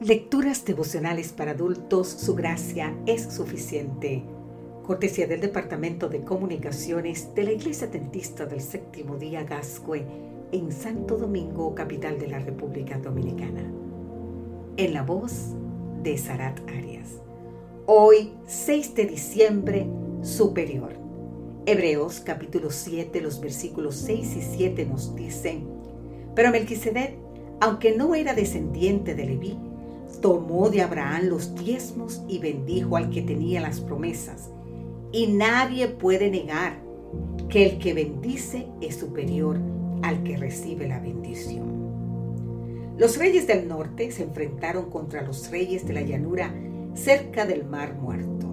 Lecturas devocionales para adultos, su gracia es suficiente. Cortesía del Departamento de Comunicaciones de la Iglesia Dentista del Séptimo Día Gascue en Santo Domingo, capital de la República Dominicana. En la voz de Sarat Arias. Hoy, 6 de diciembre, superior. Hebreos capítulo 7, los versículos 6 y 7 nos dicen, pero Melquisedec, aunque no era descendiente de Leví, tomó de Abraham los diezmos y bendijo al que tenía las promesas. Y nadie puede negar que el que bendice es superior al que recibe la bendición. Los reyes del norte se enfrentaron contra los reyes de la llanura cerca del mar muerto.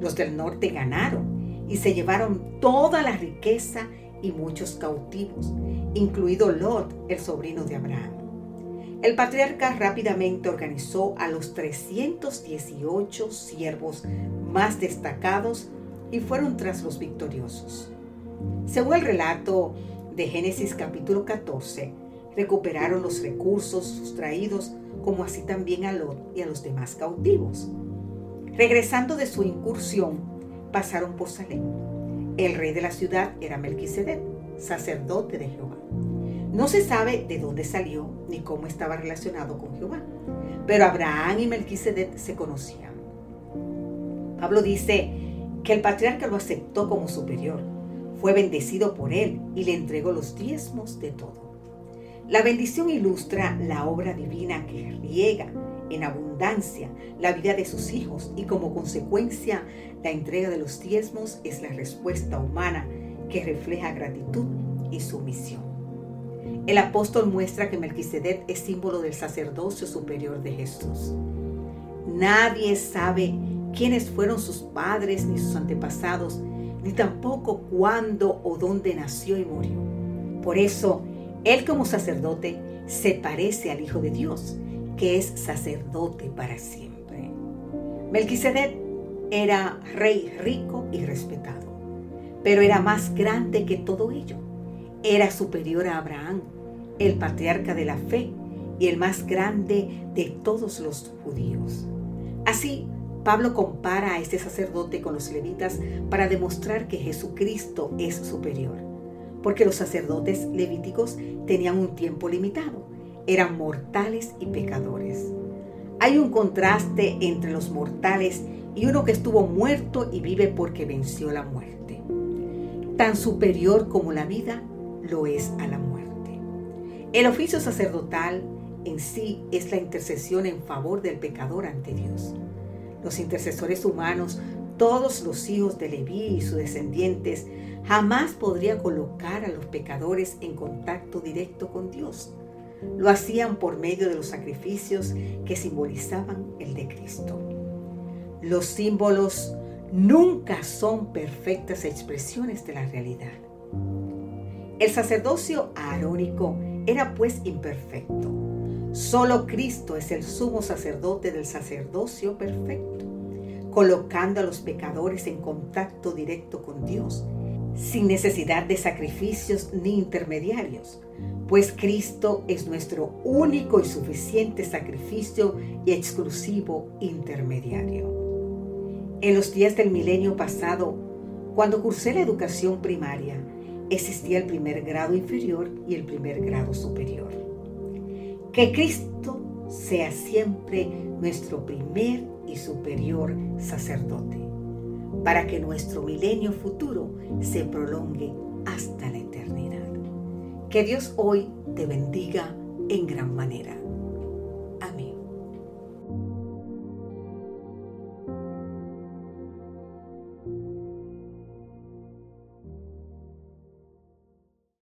Los del norte ganaron y se llevaron toda la riqueza y muchos cautivos, incluido Lot, el sobrino de Abraham. El patriarca rápidamente organizó a los 318 siervos más destacados y fueron tras los victoriosos. Según el relato de Génesis capítulo 14, recuperaron los recursos sustraídos como así también a Lot y a los demás cautivos. Regresando de su incursión, pasaron por Salem. El rey de la ciudad era Melquisedec, sacerdote de Jehová. No se sabe de dónde salió ni cómo estaba relacionado con Jehová, pero Abraham y Melquisedec se conocían. Pablo dice que el patriarca lo aceptó como superior, fue bendecido por él y le entregó los diezmos de todo. La bendición ilustra la obra divina que riega en abundancia la vida de sus hijos y como consecuencia la entrega de los diezmos es la respuesta humana que refleja gratitud y sumisión. El apóstol muestra que Melquisedec es símbolo del sacerdocio superior de Jesús. Nadie sabe quiénes fueron sus padres ni sus antepasados, ni tampoco cuándo o dónde nació y murió. Por eso, él como sacerdote se parece al Hijo de Dios, que es sacerdote para siempre. Melquisedec era rey rico y respetado, pero era más grande que todo ello. Era superior a Abraham, el patriarca de la fe y el más grande de todos los judíos. Así, Pablo compara a este sacerdote con los levitas para demostrar que Jesucristo es superior, porque los sacerdotes levíticos tenían un tiempo limitado, eran mortales y pecadores. Hay un contraste entre los mortales y uno que estuvo muerto y vive porque venció la muerte. Tan superior como la vida lo es a la muerte. El oficio sacerdotal en sí es la intercesión en favor del pecador ante Dios. Los intercesores humanos, todos los hijos de Leví y sus descendientes, jamás podrían colocar a los pecadores en contacto directo con Dios. Lo hacían por medio de los sacrificios que simbolizaban el de Cristo. Los símbolos nunca son perfectas expresiones de la realidad. El sacerdocio arónico era pues imperfecto. Solo Cristo es el sumo sacerdote del sacerdocio perfecto, colocando a los pecadores en contacto directo con Dios, sin necesidad de sacrificios ni intermediarios, pues Cristo es nuestro único y suficiente sacrificio y exclusivo intermediario. En los días del milenio pasado, cuando cursé la educación primaria, existía el primer grado inferior y el primer grado superior. Que Cristo sea siempre nuestro primer y superior sacerdote, para que nuestro milenio futuro se prolongue hasta la eternidad. Que Dios hoy te bendiga en gran manera.